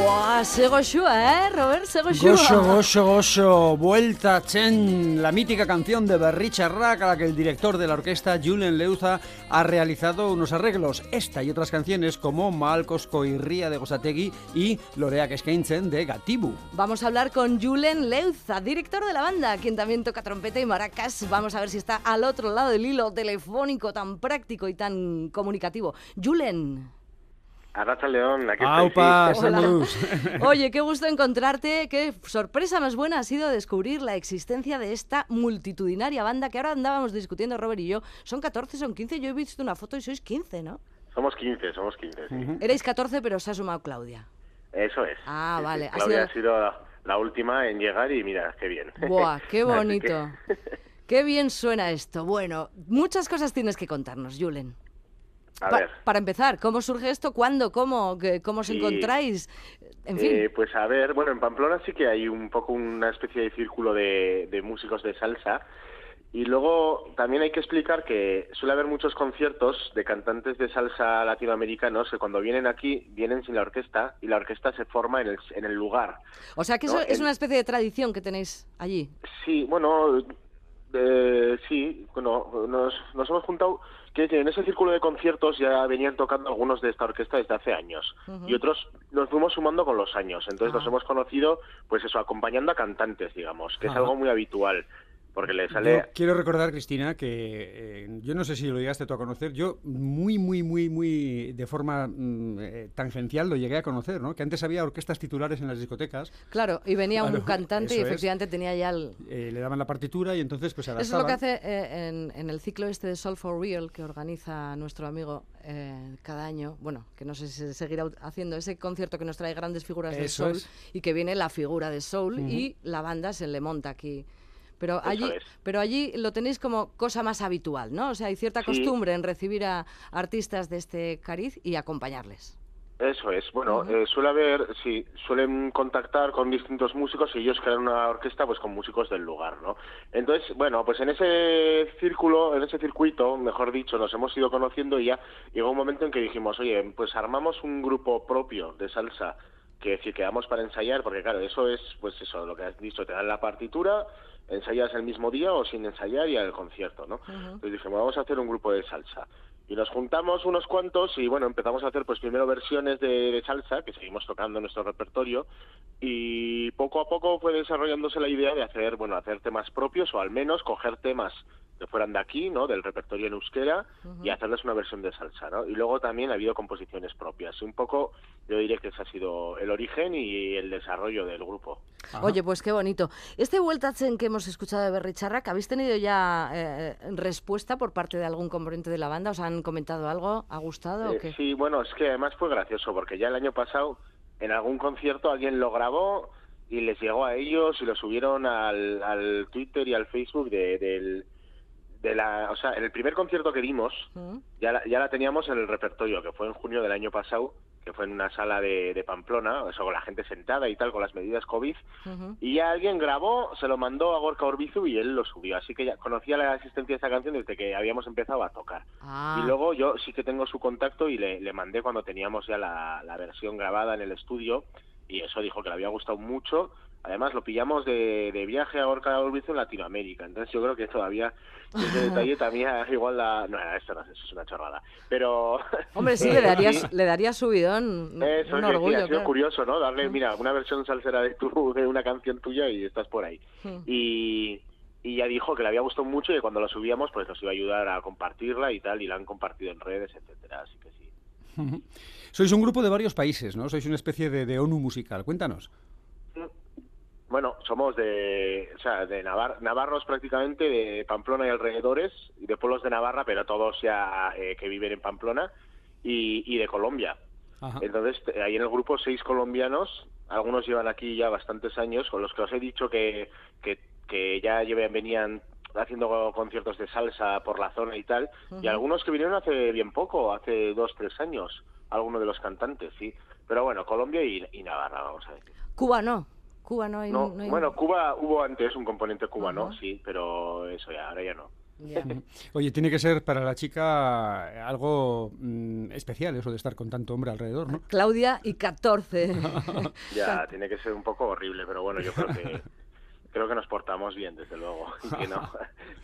Buah, xua, eh, Robert, sego xua. Gozo, gozo, gozo, vuelta Chen, la mítica canción de Berricha Rack a la que el director de la orquesta Julen Leuza ha realizado unos arreglos. Esta y otras canciones como Malcos Ría de Gosategui y Lorea Keskeintzen de Gatibu. Vamos a hablar con Julen Leuza, director de la banda, quien también toca trompeta y maracas. Vamos a ver si está al otro lado del hilo telefónico tan práctico y tan comunicativo. Julen. Arracha León, aquí ¡Aupa! Oye, qué gusto encontrarte. Qué sorpresa más buena ha sido descubrir la existencia de esta multitudinaria banda que ahora andábamos discutiendo Robert y yo. Son 14, son 15. Yo he visto una foto y sois 15, ¿no? Somos 15, somos 15, sí. Erais 14, pero se ha sumado Claudia. Eso es. Ah, Sí, sí. vale, ha Claudia sido- ha sido la, la última en llegar y mira, qué bien. Buah, qué bonito. que- Qué bien suena esto. Bueno, muchas cosas tienes que contarnos, Julen. A Pa- ver. para empezar, ¿cómo surge esto? ¿Cuándo? ¿Cómo? ¿Qué- ¿Cómo os Sí. encontráis? En fin. Eh, pues a ver, bueno, en Pamplona sí que hay un poco una especie de círculo de, de músicos de salsa. Y luego también hay que explicar que suele haber muchos conciertos de cantantes de salsa latinoamericanos que cuando vienen aquí vienen sin la orquesta y la orquesta se forma en el, en el lugar. o sea que eso no, es el- una especie de tradición que tenéis allí. Sí, bueno, eh, sí, bueno, nos, nos hemos juntado, que en ese círculo de conciertos ya venían tocando algunos de esta orquesta desde hace años. Y otros nos fuimos sumando con los años, entonces nos hemos conocido, pues eso, acompañando a cantantes, digamos, que es algo muy habitual, porque le sale... Yo quiero recordar, Cristina, que eh, yo no sé si lo llegaste tú a conocer, yo muy, muy, muy, muy de forma mm, eh, tangencial lo llegué a conocer, ¿no? Que antes había orquestas titulares en las discotecas, Claro, y venía un Claro, cantante y eso es. efectivamente tenía ya el... eh, le daban la partitura y entonces pues Eso es lo que adaptaban. hace eh, en, en el ciclo este de Soul for Real que organiza nuestro amigo eh, cada año. Bueno, que no sé si se seguirá haciendo ese concierto que nos trae grandes figuras de Soul es. y que viene la figura de Soul y la banda se le monta aquí. Pero allí, es. pero allí lo tenéis como cosa más habitual, ¿no? O sea, hay cierta Sí. costumbre en recibir a artistas de este cariz y acompañarles. Eso es, bueno, eh, suele haber, sí, suelen contactar con distintos músicos y ellos crean una orquesta pues con músicos del lugar, ¿no? Entonces, bueno, pues en ese círculo, en ese circuito, mejor dicho, nos hemos ido conociendo y ya llegó un momento en que dijimos, oye, pues armamos un grupo propio de salsa que si quedamos para ensayar, porque claro, eso es, pues eso, lo que has dicho, te dan la partitura, ensayas el mismo día o sin ensayar y al concierto, ¿no? Entonces dijimos, vamos a hacer un grupo de salsa. Y nos juntamos unos cuantos y bueno, empezamos a hacer pues primero versiones de, de salsa, que seguimos tocando en nuestro repertorio, y poco a poco fue desarrollándose la idea de hacer, bueno, hacer temas propios o al menos coger temas que fueran de aquí, ¿no? Del repertorio en euskera y hacerles una versión de salsa, ¿no? Y luego también ha habido composiciones propias. Un poco, yo diría que ese ha sido el origen y el desarrollo del grupo. Oye, pues qué bonito. Este Vueltatzen que hemos escuchado de Berricharrac, ¿habéis tenido ya eh, respuesta por parte de algún componente de la banda? ¿Os han comentado algo? ¿Ha gustado o Eh, qué? sí, bueno, es que además fue gracioso porque ya el año pasado en algún concierto alguien lo grabó y les llegó a ellos y lo subieron al, al Twitter y al Facebook de, del de la, o sea, en el primer concierto que dimos ¿Mm? ya la, ya la teníamos en el repertorio, que fue en junio del año pasado, que fue en una sala de, de Pamplona, eso con la gente sentada y tal, con las medidas COVID, y ya alguien grabó, se lo mandó a Gorka Orbizu y él lo subió, así que ya conocía la existencia de esa canción desde que habíamos empezado a tocar. Ah, Y luego yo sí que tengo su contacto y le, le mandé cuando teníamos ya la, la versión grabada en el estudio y eso dijo que le había gustado mucho. Además lo pillamos de, de viaje a Orca Orbizu en Latinoamérica, entonces yo creo que todavía ese detalle también igual la... No, esto no, eso es una chorrada. Pero... Hombre, sí, le daría, sí. le daría subidón, Eso un es que sí, orgullo. ha sido claro. curioso, ¿no? Darle, mira, una versión salsera de, tu, de una canción tuya y estás por ahí. Y, y ya dijo que le había gustado mucho y que cuando la subíamos pues nos iba a ayudar a compartirla y tal, y la han compartido en redes, etcétera, así que sí. Sois un grupo de varios países, ¿no? Sois una especie de, de ONU musical. Cuéntanos. Bueno, somos de, o sea, de Navar- navarros prácticamente, de Pamplona y alrededores, y de pueblos de Navarra, pero todos ya eh, que viven en Pamplona, y, y de Colombia. Ajá. Entonces, hay en el grupo seis colombianos, algunos llevan aquí ya bastantes años, con los que os he dicho que, que, que ya lleven, venían haciendo conciertos de salsa por la zona y tal, y algunos que vinieron hace bien poco, hace dos, tres años, algunos de los cantantes, sí. Pero bueno, Colombia y, y Navarra, vamos a decir. Cuba no. Cuba no hay. No, no hay- bueno, Cuba hubo antes un componente cubano, sí, pero eso ya, ahora ya no. Oye, tiene que ser para la chica algo mm, especial eso de estar con tanto hombre alrededor, ¿no? Claudia y 14. ya, tiene que ser un poco horrible, pero bueno, yo creo que creo que nos portamos bien, desde luego, que, no,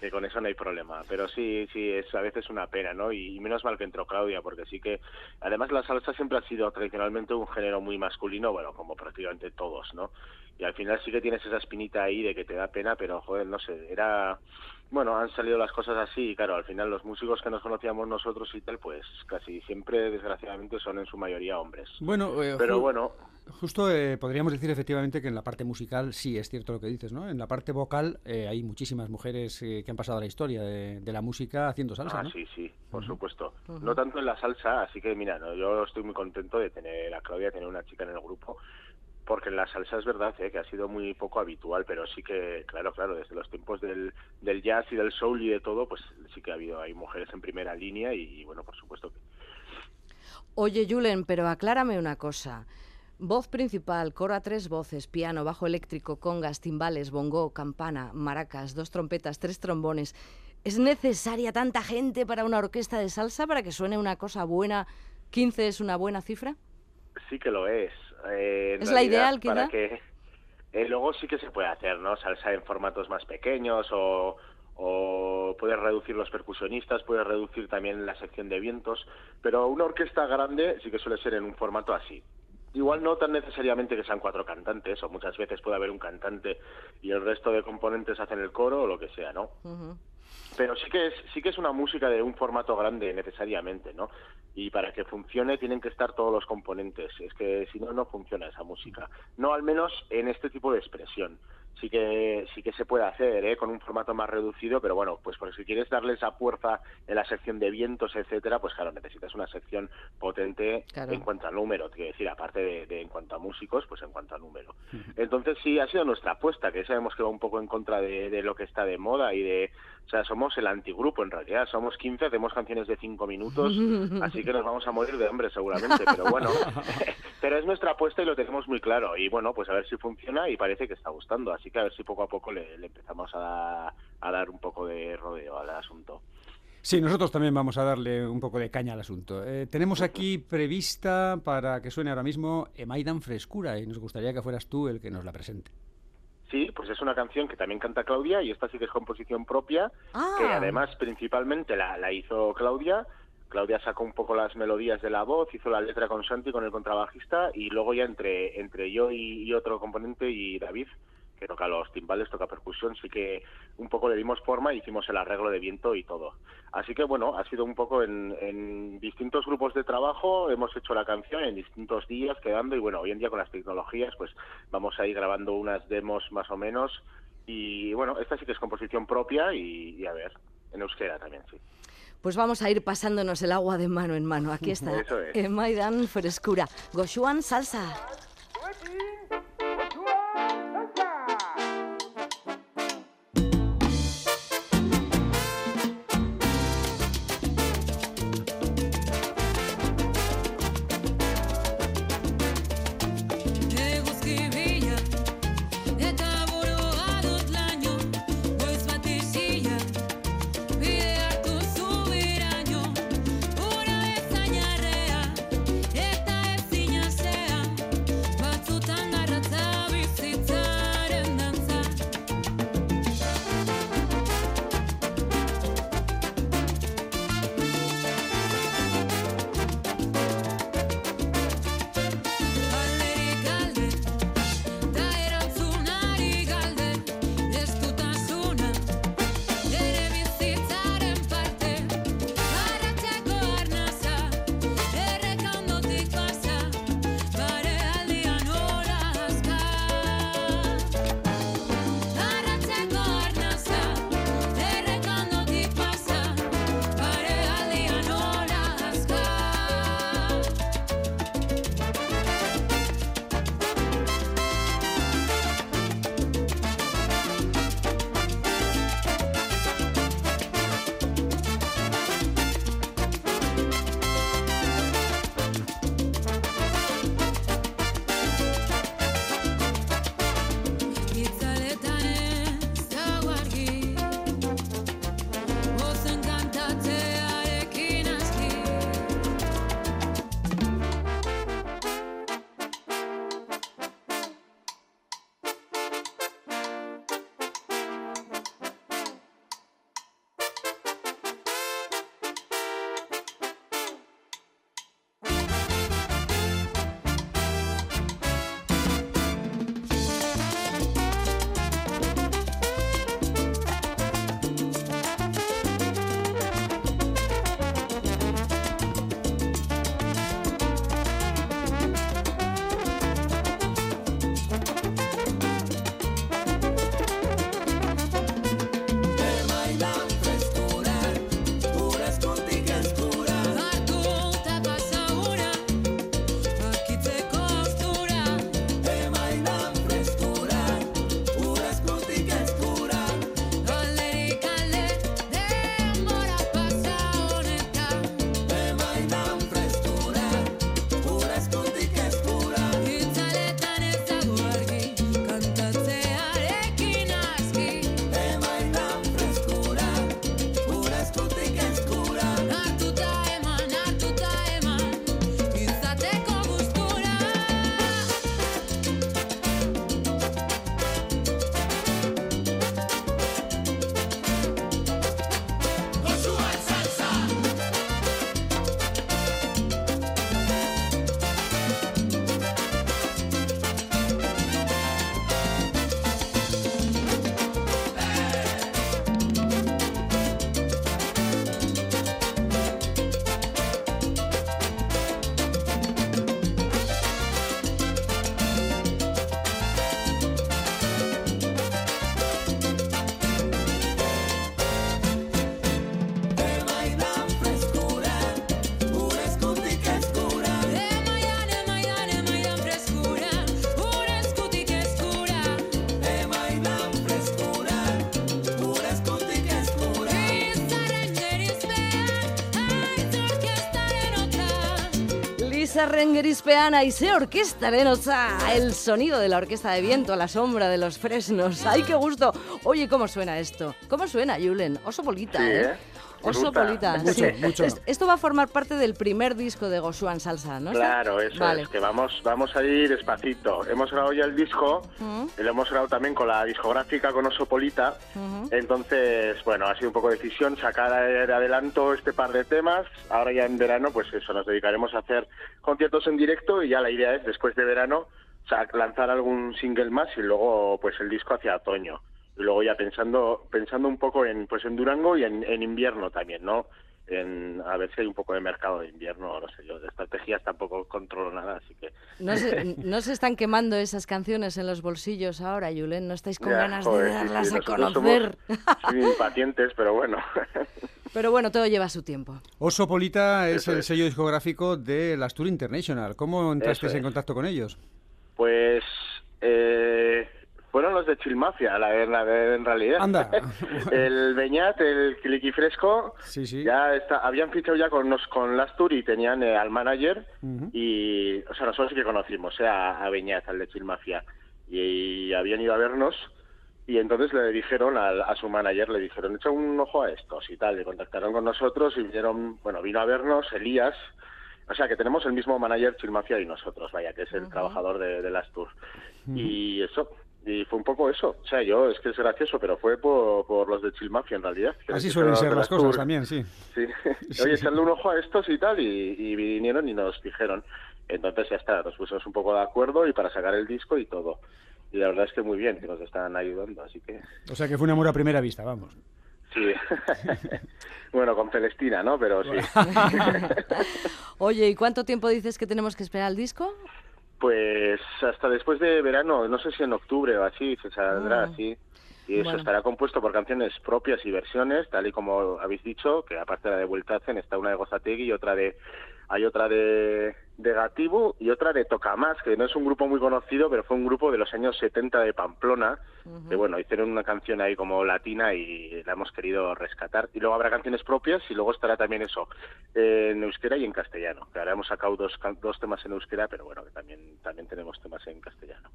que con eso no hay problema. Pero sí, sí, es a veces una pena, ¿no? Y, menos mal que entró Claudia, porque sí que, además la salsa siempre ha sido tradicionalmente un género muy masculino, bueno, como prácticamente todos, ¿no? Y al final sí que tienes esa espinita ahí de que te da pena, pero joder, no sé, era bueno, han salido las cosas así y claro, al final los músicos que nos conocíamos nosotros y tal, pues casi siempre desgraciadamente son en su mayoría hombres. Bueno, eh, pero bueno, justo eh, podríamos decir efectivamente que en la parte musical sí es cierto lo que dices, ¿no? En la parte vocal eh, hay muchísimas mujeres que han pasado a la historia de, la música haciendo salsa, ah, sí, sí, por supuesto. No tanto en la salsa, así que mira, yo estoy muy contento de tener a Claudia, tener una chica en el grupo porque en la salsa es verdad ¿eh? que ha sido muy poco habitual, pero sí que, claro, claro, desde los tiempos del, del jazz y del soul y de todo, pues sí que ha habido, hay mujeres en primera línea y, bueno, por supuesto que... Oye, Julen, pero aclárame una cosa. Voz principal, coro a tres voces, piano, bajo eléctrico, congas, timbales, bongo, campana, maracas, dos trompetas, tres trombones. ¿Es necesaria tanta gente para una orquesta de salsa para que suene una cosa buena? ¿15 es una buena cifra? Sí que lo es. Eh, ¿Es la ideal, para que eh, Luego sí que se puede hacer, ¿no? Salsa en formatos más pequeños o, o puedes reducir los percusionistas, puedes reducir también la sección de vientos, pero una orquesta grande sí que suele ser en un formato así. Igual no tan necesariamente que sean cuatro cantantes, o muchas veces puede haber un cantante y el resto de componentes hacen el coro o lo que sea, ¿no? pero sí que es sí que es una música de un formato grande necesariamente no y para que funcione tienen que estar todos los componentes. Es que si no no funciona esa música. No al menos en este tipo de expresión sí que sí que se puede hacer ¿eh? con un formato más reducido pero bueno pues por si quieres darle esa fuerza en la sección de vientos etcétera pues claro necesitas una sección potente en cuanto a número quiero decir aparte de, en cuanto a músicos pues en cuanto a número. Entonces sí ha sido nuestra apuesta que sabemos que va un poco en contra de, de lo que está de moda y de o sea, somos el antigrupo en realidad, somos 15, hacemos canciones de 5 minutos, así que nos vamos a morir de hambre seguramente, pero bueno, pero es nuestra apuesta y lo tenemos muy claro. Y bueno, pues a ver si funciona y parece que está gustando, así que a ver si poco a poco le, empezamos a, dar un poco de rodeo al asunto. Sí, nosotros también vamos a darle un poco de caña al asunto. Eh, tenemos aquí prevista para que suene ahora mismo Emaidan Frescura y nos gustaría que fueras tú el que nos la presente. Sí, pues es una canción que también canta Claudia y esta sí que es composición propia, que ah. además principalmente la, la hizo Claudia. Claudia sacó un poco las melodías de la voz, hizo la letra con Santi, con el contrabajista, y luego ya entre, entre yo y otro componente y David, que toca los timbales, toca percusión, sí que un poco le dimos forma y hicimos el arreglo de viento y todo. Así que bueno, ha sido un poco en, distintos grupos de trabajo, hemos hecho la canción en distintos días quedando y bueno, hoy en día con las tecnologías pues vamos a ir grabando unas demos más o menos y bueno, esta sí que es composición propia y, a ver, en euskera también, sí. Pues vamos a ir pasándonos el agua de mano en mano. Aquí está. Eso es. Maidan Frescura. Goshuan Salsa. Y se orquesta noza el sonido de la orquesta de viento a la sombra de los fresnos. ¡Ay, qué gusto! Oye, ¿cómo suena esto? ¿Cómo suena, Julen? Oso bolita, ¿eh? ¿eh? Oso Polita. Esto va a formar parte del primer disco de Gosuan Salsa, ¿no? Claro, eso es, que vamos, vamos a ir despacito. Hemos grabado ya el disco, y lo hemos grabado también con la discográfica, con Oso Polita. Entonces, bueno, ha sido un poco decisión sacar de adelanto este par de temas. Ahora ya en verano, pues eso, nos dedicaremos a hacer conciertos en directo y ya la idea es, después de verano, lanzar algún single más y luego pues el disco hacia otoño y luego ya pensando pensando un poco en pues en Durango y en, invierno también no en, a ver si hay un poco de mercado de invierno, no sé yo, de estrategias tampoco controlo nada, así que... ¿No se, ¿no se están quemando esas canciones en los bolsillos ahora, Julen? ¿No estáis con ganas de darlas a conocer? Somos impacientes, pero bueno. Pero bueno, todo lleva su tiempo. Oso Polita es el sello discográfico de las Tour International. ¿Cómo entraste en contacto con ellos? Pues eh, fueron los de Chilmafia, la, la, en realidad. Anda. el Beñat, el Cliqui Fresco, ya está, habían fichado ya con, nos, con Lastur y tenían eh, al manager. Y, o sea, nosotros sí que conocimos eh, a, Beñat, al de Chilmafia, y, habían ido a vernos y entonces le dijeron a, su manager, le dijeron, echa un ojo a estos y tal, le contactaron con nosotros y vinieron, bueno, vino a vernos Elías, o sea, que tenemos el mismo manager Chilmafia y nosotros, vaya, que es el trabajador de, de las tours. Y eso, y fue un poco eso. O sea, yo, es que es gracioso, pero fue por, los de Chilmafia en realidad. Así suelen ser las cosas también, sí. Sí. Oye, echarle un ojo a estos y tal, y, vinieron y nos dijeron. Entonces ya está, nos pusimos un poco de acuerdo y para sacar el disco y todo. Y la verdad es que muy bien, que nos están ayudando, así que... O sea que fue un amor a primera vista, vamos. Sí. bueno, con Celestina, ¿no? Pero sí. Oye, ¿y cuánto tiempo dices que tenemos que esperar el disco? Pues hasta después de verano, no sé si en octubre o así, se saldrá ah. así. Y eso estará compuesto por canciones propias y versiones, tal y como habéis dicho, que aparte de la de Vueltazen está una de Gozategui y otra de hay otra de, de Gatibu y otra de Tocamás, que no es un grupo muy conocido, pero fue un grupo de los años 70 de Pamplona, que bueno, hicieron una canción ahí como latina y la hemos querido rescatar. Y luego habrá canciones propias y luego estará también eso, en euskera y en castellano. Que ahora hemos sacado dos, dos temas en euskera, pero bueno, que también, también tenemos temas en castellano.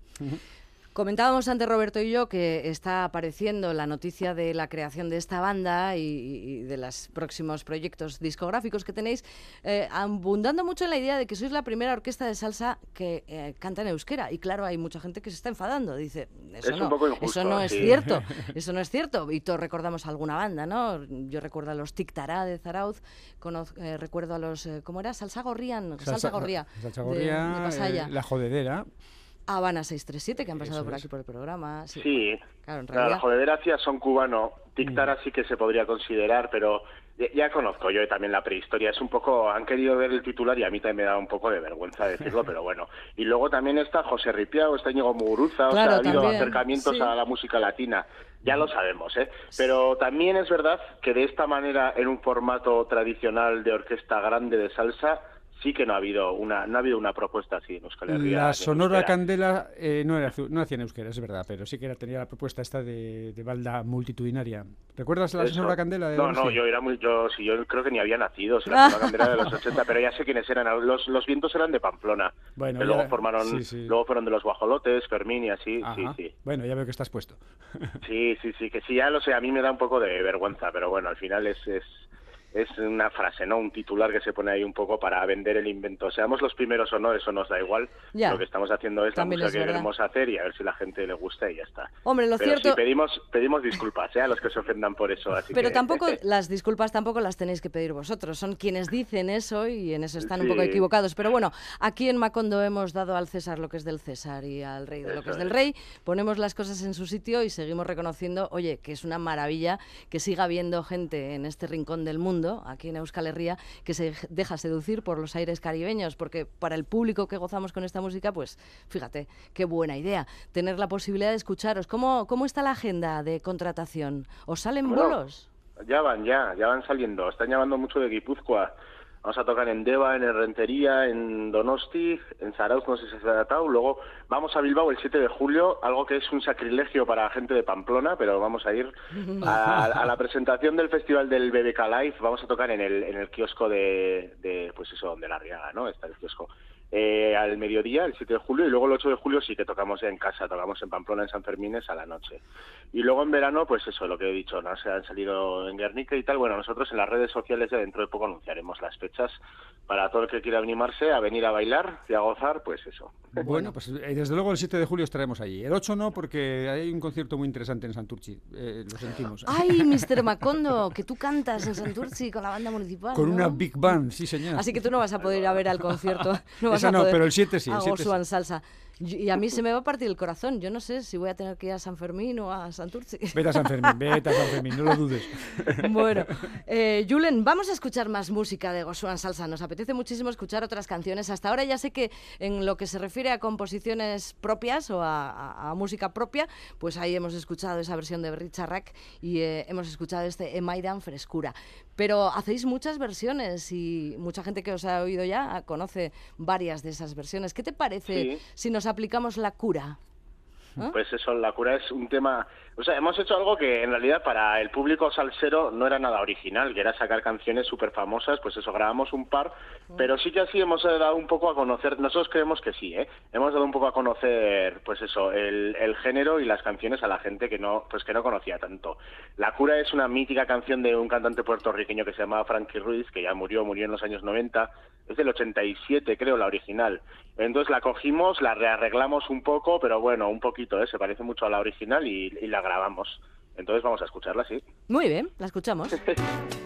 Comentábamos antes Roberto y yo que está apareciendo la noticia de la creación de esta banda y, de los próximos proyectos discográficos que tenéis, eh, abundando mucho en la idea de que sois la primera orquesta de salsa que eh, canta en euskera. Y claro, hay mucha gente que se está enfadando. Dice, eso no, eso no es cierto, eso no es cierto. Y todos recordamos alguna banda, ¿no? Yo recuerdo a los Tic Tará de Zarauz, eh, recuerdo a los, ¿cómo era? Salsa Gorrián, Salsa, Gorría, Salsa Gorría, La Jodedera. Habana 637, que han pasado por aquí por el programa. Sí, claro, la jodedera hacía son cubano. Tictara mm. sí que se podría considerar, pero ya, conozco yo también la prehistoria. Es un poco, han querido ver el titular y a mí también me da un poco de vergüenza decirlo, pero bueno. Y luego también está José Ripiao, está Íñigo Muguruza, o sea, ha habido acercamientos a la música latina. Ya lo sabemos, ¿eh? Pero también es verdad que de esta manera, en un formato tradicional de orquesta grande de salsa, sí que no ha habido una no ha habido una propuesta así en Euskal Herria. La Sonora Candela eh, no era no hacía en euskera, es verdad, pero sí que era, tenía la propuesta esta de, de balda multitudinaria. ¿Recuerdas la Sonora Candela? no, no, yo era muy yo sí, yo creo que ni había nacido, la Sonora Candela de los 80, pero ya sé quiénes eran. Los, los vientos eran de Pamplona. Bueno, luego formaron luego fueron de los guajolotes, Fermín y así, sí, sí. Bueno, ya veo que estás puesto. sí, sí, sí, que sí, ya lo sé, a mí me da un poco de vergüenza, pero bueno, al final es, es es una frase, ¿no? Un titular que se pone ahí un poco para vender el invento. Seamos los primeros o no, eso nos da igual. Lo que estamos haciendo es la música que queremos hacer y a ver si la gente le gusta y ya está. Hombre, lo Pero cierto... Sí, pedimos, pedimos disculpas ¿eh? a los que se ofendan por eso. Pero tampoco, las disculpas tampoco las tenéis que pedir vosotros. Son quienes dicen eso y en eso están un poco equivocados. Pero bueno, aquí en Macondo hemos dado al César lo que es del César y al rey de lo que es del rey. Ponemos las cosas en su sitio y seguimos reconociendo, oye, que es una maravilla que siga habiendo gente en este rincón del mundo, aquí en Euskal Herria que se deja seducir por los aires caribeños, porque para el público que gozamos con esta música, pues fíjate, qué buena idea, tener la posibilidad de escucharos. ¿Cómo, cómo está la agenda de contratación? ¿Os salen bolos? Ya van, ya, ya van saliendo. Están llamando mucho de Guipúzcoa. Vamos a tocar en Deva, en Rentería, en Donosti, en Zarauz, no sé si se ha tratado. Luego vamos a Bilbao el 7 de julio, algo que es un sacrilegio para gente de Pamplona, pero vamos a ir a, la presentación del festival del BBK Live. Vamos a tocar en el, en el kiosco de, de pues eso, de La Riaga, ¿no? Está el kiosco. Eh, al mediodía, el 7 de julio, y luego el 8 de julio sí que tocamos en casa, tocamos en Pamplona, en San Fermines a la noche. Y luego en verano, pues eso, lo que he dicho, ¿no? Se han salido en Guernica y tal. Bueno, nosotros en las redes sociales ya dentro de poco anunciaremos las fechas para todo el que quiera animarse a venir a bailar y a gozar, pues eso. Bueno, pues eh, desde luego el 7 de julio estaremos allí. El 8 no, porque hay un concierto muy interesante en Santurci, eh, lo sentimos. Ay, Mr. Macondo, que tú cantas en Santurci con la banda municipal. Con una big band, sí señor. Así que tú no vas a poder ir a ver al concierto. No vas A no, poder pero el 7 sí, el a 7 sí. Gosuan Salsa. Y a mí se me va a partir el corazón. Yo no sé si voy a tener que ir a San Fermín o a Santurci. Vete a San Fermín, vete a San Fermín, no lo dudes. Bueno, eh, Julen, vamos a escuchar más música de Gosuan Salsa. Nos apetece muchísimo escuchar otras canciones. Hasta ahora ya sé que en lo que se refiere a composiciones propias o a, a- a música propia, pues ahí hemos escuchado esa versión de Richard Rack y eh, hemos escuchado este Emaidan Frescura. Pero hacéis muchas versiones y mucha gente que os ha oído ya conoce varias de esas versiones. ¿Qué te parece Sí. si nos aplicamos la cura? ¿Ah? Pues eso, la cura es un tema... O sea, hemos hecho algo que en realidad para el público salsero no era nada original, que era sacar canciones súper famosas, pues eso, grabamos un par, pero sí que así hemos dado un poco a conocer, nosotros creemos que sí, ¿eh? Hemos dado un poco a conocer, pues eso, el, el género y las canciones a la gente que no, pues que no conocía tanto. La cura es una mítica canción de un cantante puertorriqueño que se llamaba Frankie Ruiz, que ya murió, murió en los años 90, es del 87 creo la original. Entonces la cogimos, la rearreglamos un poco, pero bueno, un poquito, ¿eh? se parece mucho a la original y, y la grabamos. Entonces vamos a escucharla, sí. Muy bien, la escuchamos.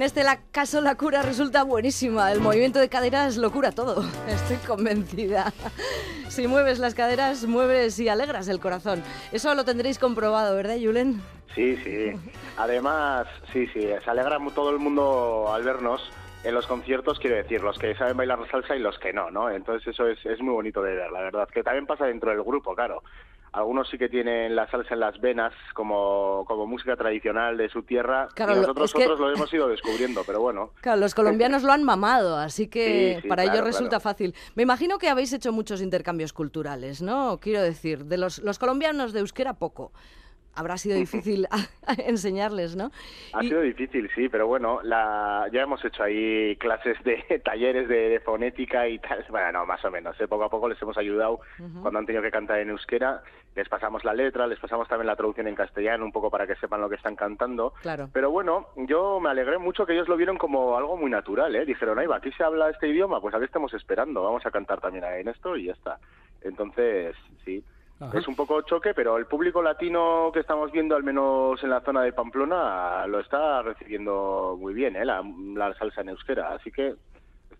En este caso la cura resulta buenísima. El movimiento de caderas lo cura todo. Estoy convencida. Si mueves las caderas, mueves y alegras el corazón. Eso lo tendréis comprobado, ¿verdad, Julen? Sí, sí. Además, sí, sí, se alegra todo el mundo al vernos en los conciertos, quiero decir, los que saben bailar salsa y los que no, ¿no? Entonces eso es, es muy bonito de ver, la verdad. Que también pasa dentro del grupo, claro. Algunos sí que tienen la salsa en las venas como, como música tradicional de su tierra Claro, y nosotros es que- lo hemos ido descubriendo, pero bueno. Claro, los colombianos lo han mamado, así que Sí, sí, para claro, ellos resulta claro. fácil. Me imagino que habéis hecho muchos intercambios culturales, ¿no? Quiero decir, de los, los colombianos de euskera poco. Habrá sido difícil enseñarles, ¿no? Ha Y- sido difícil, sí, pero bueno, la, ya hemos hecho ahí clases de talleres de, de fonética y tal. Bueno, no, más o menos. ¿eh? Poco a poco les hemos ayudado cuando han tenido que cantar en euskera. Les pasamos la letra, les pasamos también la traducción en castellano, un poco para que sepan lo que están cantando. Claro. Pero bueno, yo me alegré mucho que ellos lo vieron como algo muy natural, ¿eh? Dijeron, ahí va, aquí se habla este idioma, pues aquí estamos esperando, vamos a cantar también en esto y ya está. Entonces, sí. Ajá. Es un poco choque, pero el público latino que estamos viendo, al menos en la zona de Pamplona, lo está recibiendo muy bien, ¿eh? la, la salsa en euskera. Así que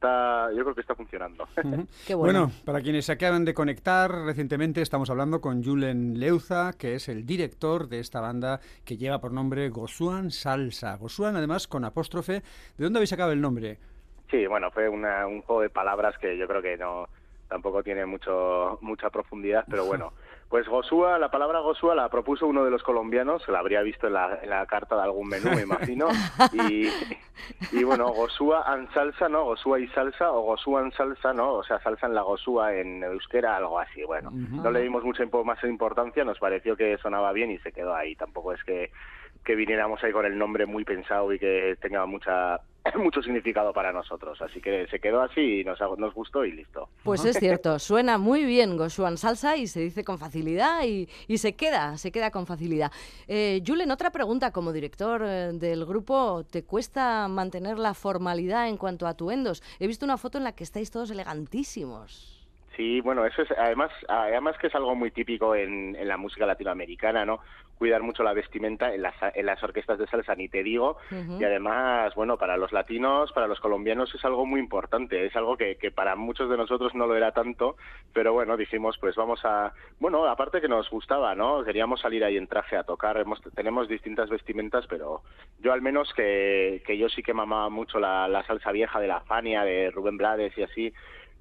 está, yo creo que está funcionando. Qué bueno. para quienes se acaban de conectar, recientemente estamos hablando con Julen Leuza, que es el director de esta banda que lleva por nombre Gosuan Salsa. Gosuan, además, con apóstrofe. ¿De dónde habéis sacado el nombre? Sí, bueno, fue una- un juego de palabras que yo creo que no tampoco tiene mucho mucha profundidad, pero bueno. Pues Gosúa, la palabra Gosúa la propuso uno de los colombianos, se la habría visto en la, en la carta de algún menú, me imagino. Y, y bueno, Gosúa en salsa, ¿no? Gosúa y salsa, o Gosúa en salsa, ¿no? O sea, salsa en la Gosúa en euskera, algo así. Bueno, no le dimos mucha impo- más importancia, nos pareció que sonaba bien y se quedó ahí. Tampoco es que, que viniéramos ahí con el nombre muy pensado y que tenga mucha mucho significado para nosotros. Así que se quedó así y nos, nos gustó y listo. Pues es cierto, suena muy bien Gosuan Salsa y se dice con facilidad y, y se queda, se queda con facilidad. Eh, Julen, otra pregunta, como director eh, del grupo, ¿te cuesta mantener la formalidad en cuanto a atuendos? He visto una foto en la que estáis todos elegantísimos. Sí, bueno, eso es además, además que es algo muy típico en, en la música latinoamericana, ¿no? Cuidar mucho la vestimenta en las, en las orquestas de salsa, ni te digo. Y además, bueno, para los latinos, para los colombianos es algo muy importante. Es algo que, que para muchos de nosotros no lo era tanto, pero bueno, dijimos, pues vamos a... Bueno, aparte que nos gustaba, ¿no? Queríamos salir ahí en traje a tocar. Hemos, tenemos distintas vestimentas, pero yo al menos que, que yo sí que mamaba mucho la, la salsa vieja de la Fania, de Rubén Blades y así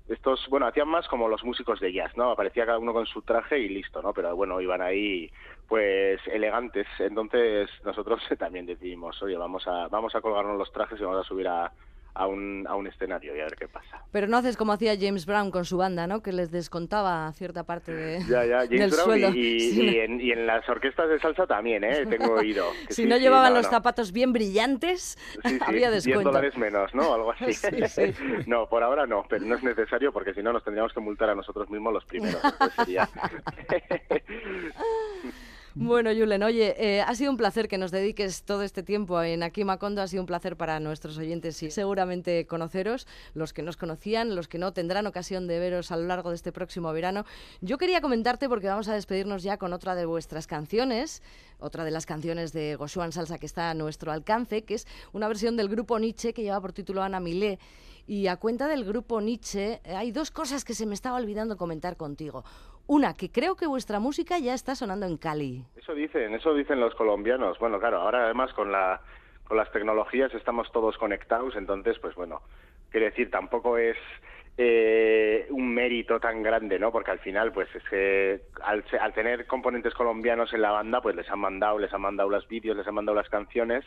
estos, bueno, hacían más como los músicos de jazz, ¿no? Aparecía cada uno con su traje y listo, ¿no? Pero bueno, iban ahí, pues, elegantes. Entonces nosotros también decidimos, oye, vamos a, vamos a colgarnos los trajes y vamos a subir a, a, un, a un escenario y a ver qué pasa. Pero no haces como hacía James Brown con su banda, ¿no? Que les descontaba cierta parte de, Ya, ya, del James Brown y, en, y en las orquestas de salsa también, ¿eh? Tengo oído. que si sí, no sí, llevaban no, los no. zapatos bien brillantes, había 10 descuento. dólares menos, ¿no? Algo así. Sí, sí. No, por ahora no, pero no es necesario porque si no nos tendríamos que multar a nosotros mismos los primeros. Entonces sería... Bueno, Julen, oye, eh, ha sido un placer que nos dediques todo este tiempo en Aquí Macondo. Ha sido un placer para nuestros oyentes y seguramente conoceros, los que nos conocían, los que no tendrán ocasión de veros a lo largo de este próximo verano. Yo quería comentarte, porque vamos a despedirnos ya con otra de vuestras canciones, otra de las canciones de Goshuan Salsa que está a nuestro alcance, que es una versión del grupo Nietzsche que lleva por título Ana Milé. Y a cuenta del grupo Nietzsche, eh, hay dos cosas que se me estaba olvidando comentar contigo. Una, que creo que vuestra música ya está sonando en Cali. Eso dicen, eso dicen los colombianos. Bueno, claro, ahora además con la con las tecnologías estamos todos conectados, entonces, pues bueno, quiero decir, tampoco es eh, un mérito tan grande, ¿no? Porque al final, pues es que al, al tener componentes colombianos en la banda, pues les han mandado, les han mandado los vídeos, les han mandado las canciones,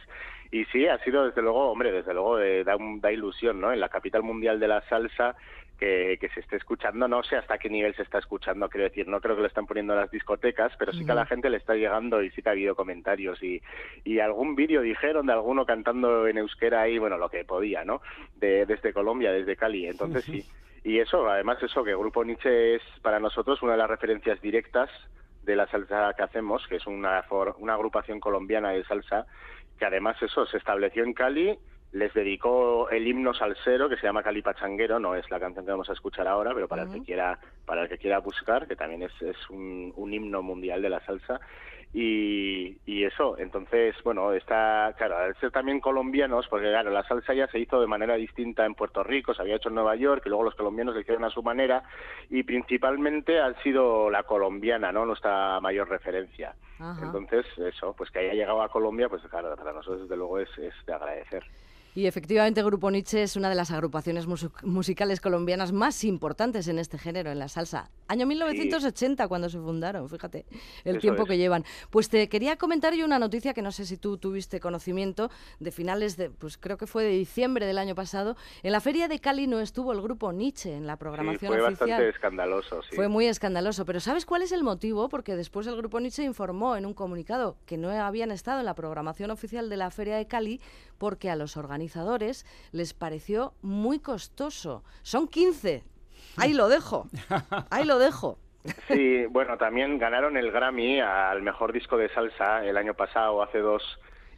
y sí, ha sido desde luego, hombre, desde luego eh, da, da ilusión, ¿no? En la capital mundial de la salsa que, que se esté escuchando, no sé hasta qué nivel se está escuchando, quiero decir, no creo que lo están poniendo en las discotecas, pero sí que a la gente le está llegando y sí que ha habido comentarios y, y algún vídeo dijeron de alguno cantando en euskera ahí, bueno, lo que podía, ¿no? De, desde Colombia, desde Cali, entonces sí. Y eso, además eso, que Grupo Nietzsche es para nosotros una de las referencias directas de la salsa que hacemos, que es una, for- una agrupación colombiana de salsa, que además eso se estableció en Cali, les dedicó el himno salsero que se llama Cali Pachanguero, no es la canción que vamos a escuchar ahora, pero para el que quiera, para el que quiera buscar, que también es, es un, un himno mundial de la salsa. y, y eso, entonces, bueno, está, claro, al ser también colombianos, porque claro, la salsa ya se hizo de manera distinta en Puerto Rico, se había hecho en Nueva York, y luego los colombianos lo hicieron a su manera, y principalmente ha sido la colombiana, ¿no? Nuestra mayor referencia. Entonces, eso, pues que haya llegado a Colombia, pues claro, para nosotros desde luego es, es de agradecer. Y efectivamente Grupo Nietzsche es una de las agrupaciones musicales colombianas más importantes en este género, en la salsa. Año 1980 cuando se fundaron, fíjate el Eso tiempo es. que llevan. Pues te quería comentar yo una noticia que no sé si tú tuviste conocimiento de finales de, pues creo que fue de diciembre del año pasado. En la feria de Cali no estuvo el Grupo Nietzsche en la Sí, programación fue oficial. bastante escandaloso, sí. Fue muy escandaloso, pero ¿sabes cuál es el motivo? Porque después el Grupo Nietzsche informó en un comunicado que no habían estado en la programación oficial de la Feria de Cali porque a los organizadores les pareció muy costoso. Son 15. Ahí lo dejo. Ahí lo dejo. Sí, bueno, también ganaron el Grammy al mejor disco de salsa el año pasado, hace dos.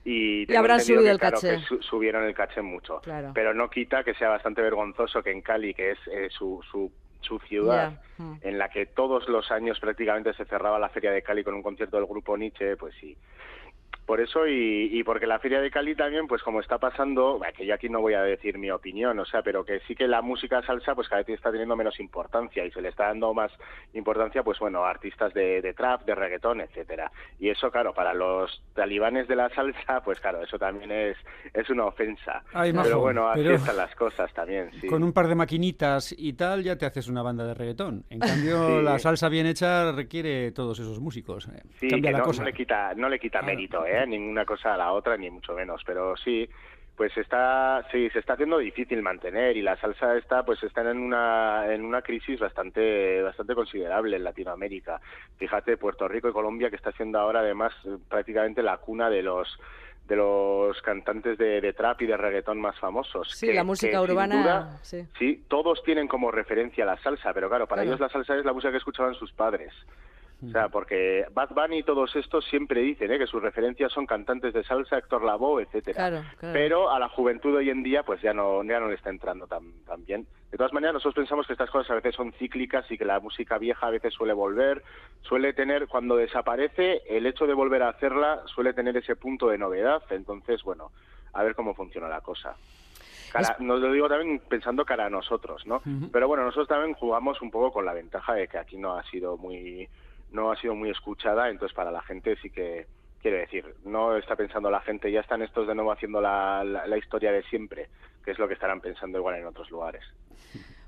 Y, habrán subido que, el claro, caché. que su- subieron el caché mucho. Claro. Pero no quita que sea bastante vergonzoso que en Cali, que es eh, su, su, su ciudad, mm. en la que todos los años prácticamente se cerraba la Feria de Cali con un concierto del grupo Nietzsche, pues sí. Por eso y, y porque la Feria de Cali también, pues como está pasando, que yo aquí no voy a decir mi opinión, o sea, pero que sí que la música salsa pues cada vez está teniendo menos importancia y se le está dando más importancia, pues bueno, a artistas de, de trap, de reggaetón, etcétera. Y eso, claro, para los talibanes de la salsa, pues claro, eso también es, es una ofensa. Ay, majo, pero bueno, así pero- están las cosas también, sí. Con un par de maquinitas y tal ya te haces una banda de reggaetón. En cambio, Sí. la salsa bien hecha requiere todos esos músicos. eh. Sí, Cambia que la no, cosa. no le quita, no le quita Claro. mérito, ¿eh? Ninguna cosa a la otra, ni mucho menos. Pero sí, pues está, sí, se está haciendo difícil mantener y la salsa está, pues está en una, en una crisis bastante, bastante considerable en Latinoamérica. Fíjate, Puerto Rico y Colombia que está siendo ahora además eh, prácticamente la cuna de los de los cantantes de, de trap y de reggaetón más famosos. Sí, que- la música urbana. duda, sí. Sí, todos tienen como referencia la salsa, pero claro, para Claro. ellos la salsa es la música que escuchaban sus padres. O sea, porque Bad Bunny y todos estos siempre dicen ¿eh? que sus referencias son cantantes de salsa, Héctor Lavoe, etcétera. Claro, claro. Pero a la juventud hoy en día, pues ya no, ya no le está entrando tan, tan bien. De todas maneras, nosotros pensamos que estas cosas a veces son cíclicas y que la música vieja a veces suele volver, suele tener, cuando desaparece, el hecho de volver a hacerla suele tener ese punto de novedad. Entonces, bueno, a ver cómo funciona la cosa. Cara- Nos lo digo también pensando cara a nosotros, ¿no? Pero bueno, nosotros también jugamos un poco con la ventaja de que aquí no ha sido muy no ha sido muy escuchada, entonces para la gente sí que quiero decir, no está pensando la gente, ya están estos de nuevo haciendo la, la, la historia de siempre, que es lo que estarán pensando igual en otros lugares.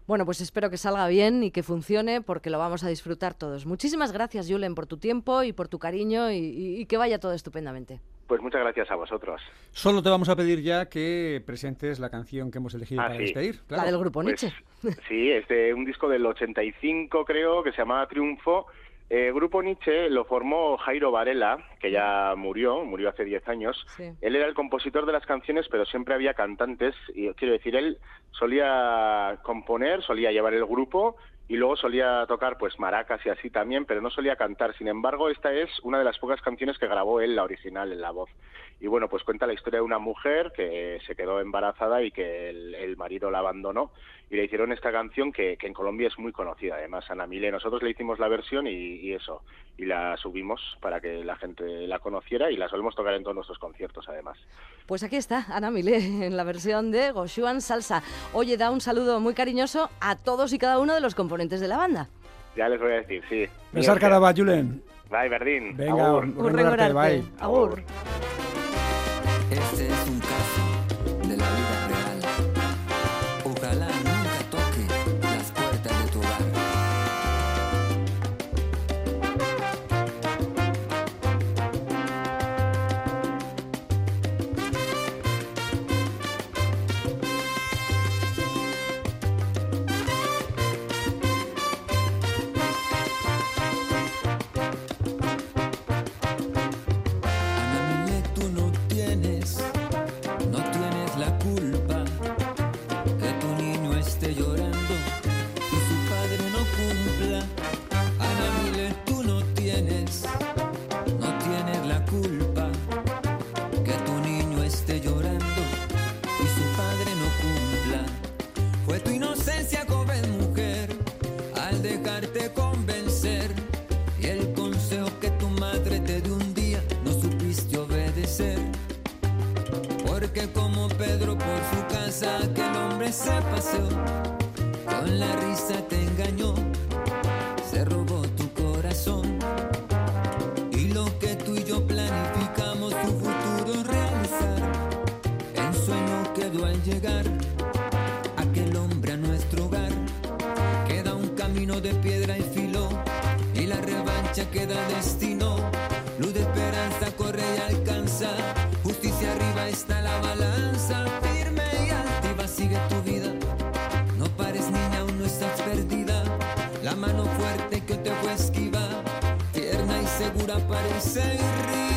Bueno, pues espero que salga bien y que funcione porque lo vamos a disfrutar todos. Muchísimas gracias, Julen, por tu tiempo y por tu cariño y, y- y que vaya todo estupendamente. Pues muchas gracias a vosotros. Solo te vamos a pedir ya que presentes la canción que hemos elegido Ah, para sí. despedir. La del grupo Pues, Nietzsche. sí, es de un disco del 85 creo, que se llamaba Triunfo. Eh, Grupo Nietzsche lo formó Jairo Varela, que ya murió, murió hace 10 años. Sí. Él era el compositor de las canciones, pero siempre había cantantes. Y quiero decir, él solía componer, solía llevar el grupo y luego solía tocar pues maracas y así también, pero no solía cantar. Sin embargo, esta es una de las pocas canciones que grabó él, la original, en la voz. Y bueno, pues cuenta la historia de una mujer que se quedó embarazada y que el, el marido la abandonó y le hicieron esta canción que, que en Colombia es muy conocida, además, Ana Mile. Nosotros le hicimos la versión y, y eso, y la subimos para que la gente la conociera y la solemos tocar en todos nuestros conciertos, además. Pues aquí está, Ana Milé, en la versión de Goshuan Salsa. Oye, da un saludo muy cariñoso a todos y cada uno de los componentes de la banda. Ya les voy a decir, sí. Besar caraba, Julen. Bye, Verdín. Venga, Agur. arte, arte. bye. Agur. Fue tu inocencia, joven mujer, al dejarte convencer. Y el consejo que tu madre te dio un día no supiste obedecer. Porque como Pedro por su casa aquel hombre se paseó, con la risa te engañó, se robó la revancha queda destino. Luz de esperanza corre y alcanza, justicia arriba está la balanza, firme y altiva sigue tu vida. No pares niña, aún no estás perdida. La mano fuerte que te fue esquiva, tierna y segura parece y